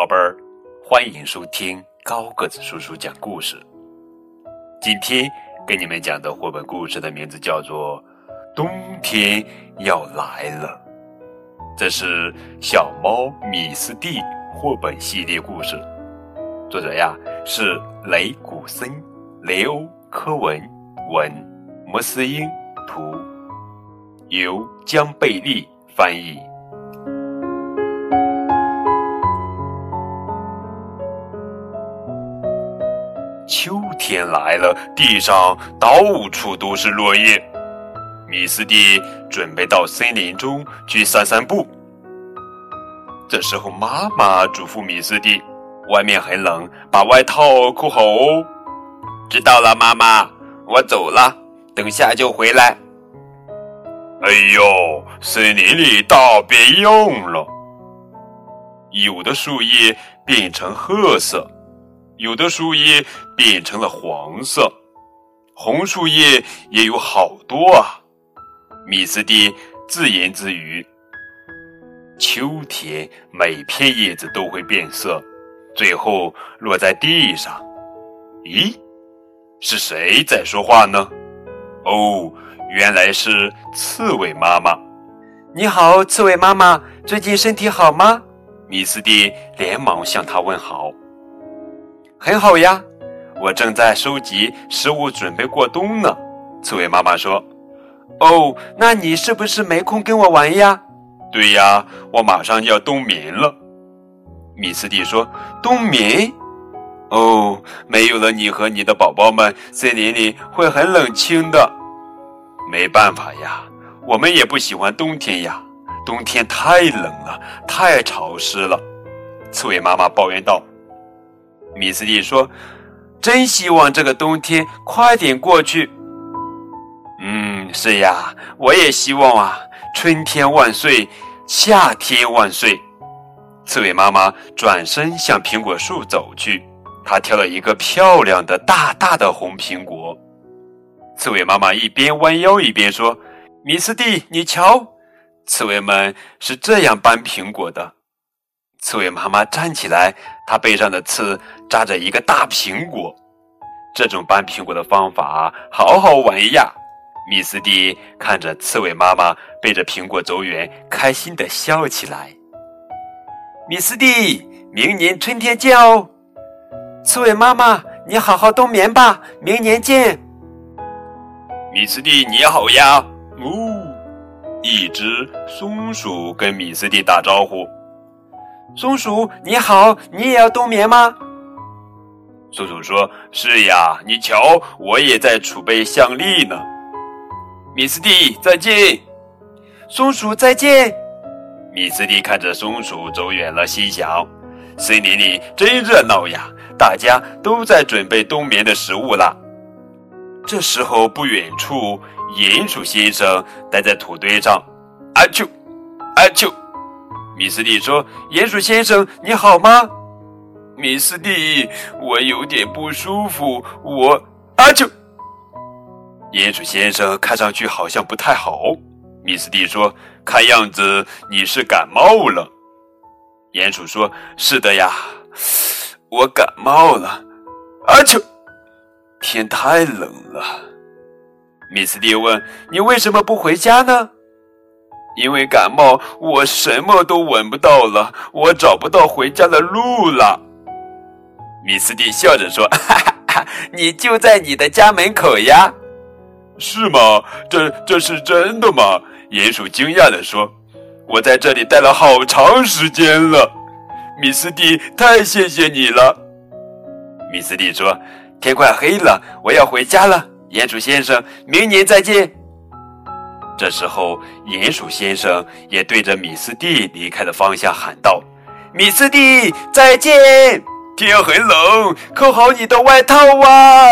宝贝儿，欢迎收听高个子叔叔讲故事。今天给你们讲的绘本故事的名字叫做《冬天要来了》，这是小猫米斯蒂绘本系列故事，作者呀是雷古森、雷欧·科文文、摩斯英图，由江贝利翻译。秋天来了，地上到处都是落叶。米斯蒂准备到森林中去散散步。这时候，妈妈嘱咐米斯蒂：“外面很冷，把外套扣好哦。”知道了，妈妈，我走了，等下就回来。哎呦，森林里大变样了，有的树叶变成褐色。有的树叶变成了黄色，红树叶也有好多啊！米斯蒂自言自语：“秋天每片叶子都会变色，最后落在地上。”咦，是谁在说话呢？哦，原来是刺猬妈妈。你好，刺猬妈妈，最近身体好吗？米斯蒂连忙向她问好。很好呀，我正在收集食物，准备过冬呢。刺猬妈妈说：“哦，那你是不是没空跟我玩呀？”“对呀，我马上就要冬眠了。”米斯蒂说：“冬眠？哦，没有了你和你的宝宝们，森林里会很冷清的。没办法呀，我们也不喜欢冬天呀，冬天太冷了，太潮湿了。”刺猬妈妈抱怨道。米斯蒂说：“真希望这个冬天快点过去。”“嗯，是呀，我也希望啊！春天万岁，夏天万岁！”刺猬妈妈转身向苹果树走去，她挑了一个漂亮的大大的红苹果。刺猬妈妈一边弯腰一边说：“米斯蒂，你瞧，刺猬们是这样搬苹果的。”刺猬妈妈站起来，她背上的刺扎着一个大苹果。这种搬苹果的方法好好玩呀！米斯蒂看着刺猬妈妈背着苹果走远，开心的笑起来。米斯蒂，明年春天见哦！刺猬妈妈，你好好冬眠吧，明年见。米斯蒂，你好呀！哦，一只松鼠跟米斯蒂打招呼。松鼠你好，你也要冬眠吗？松鼠说：“是呀，你瞧，我也在储备象力呢。”米斯蒂再见，松鼠再见。米斯蒂看着松鼠走远了，心想：“森林里真热闹呀，大家都在准备冬眠的食物啦。”这时候，不远处，鼹鼠先生待在土堆上，阿丘，阿丘。米斯蒂说：“鼹鼠先生，你好吗？”米斯蒂，我有点不舒服，我啊啾！鼹鼠先生看上去好像不太好。米斯蒂说：“看样子你是感冒了。”鼹鼠说：“是的呀，我感冒了。”啊啾！天太冷了。米斯蒂问：“你为什么不回家呢？”因为感冒，我什么都闻不到了，我找不到回家的路了。米斯蒂笑着说：“哈哈哈，你就在你的家门口呀？是吗？这这是真的吗？”鼹鼠惊讶地说：“我在这里待了好长时间了，米斯蒂，太谢谢你了。”米斯蒂说：“天快黑了，我要回家了。”鼹鼠先生，明年再见。这时候，鼹鼠先生也对着米斯蒂离开的方向喊道：“米斯蒂，再见！天很冷，扣好你的外套啊！”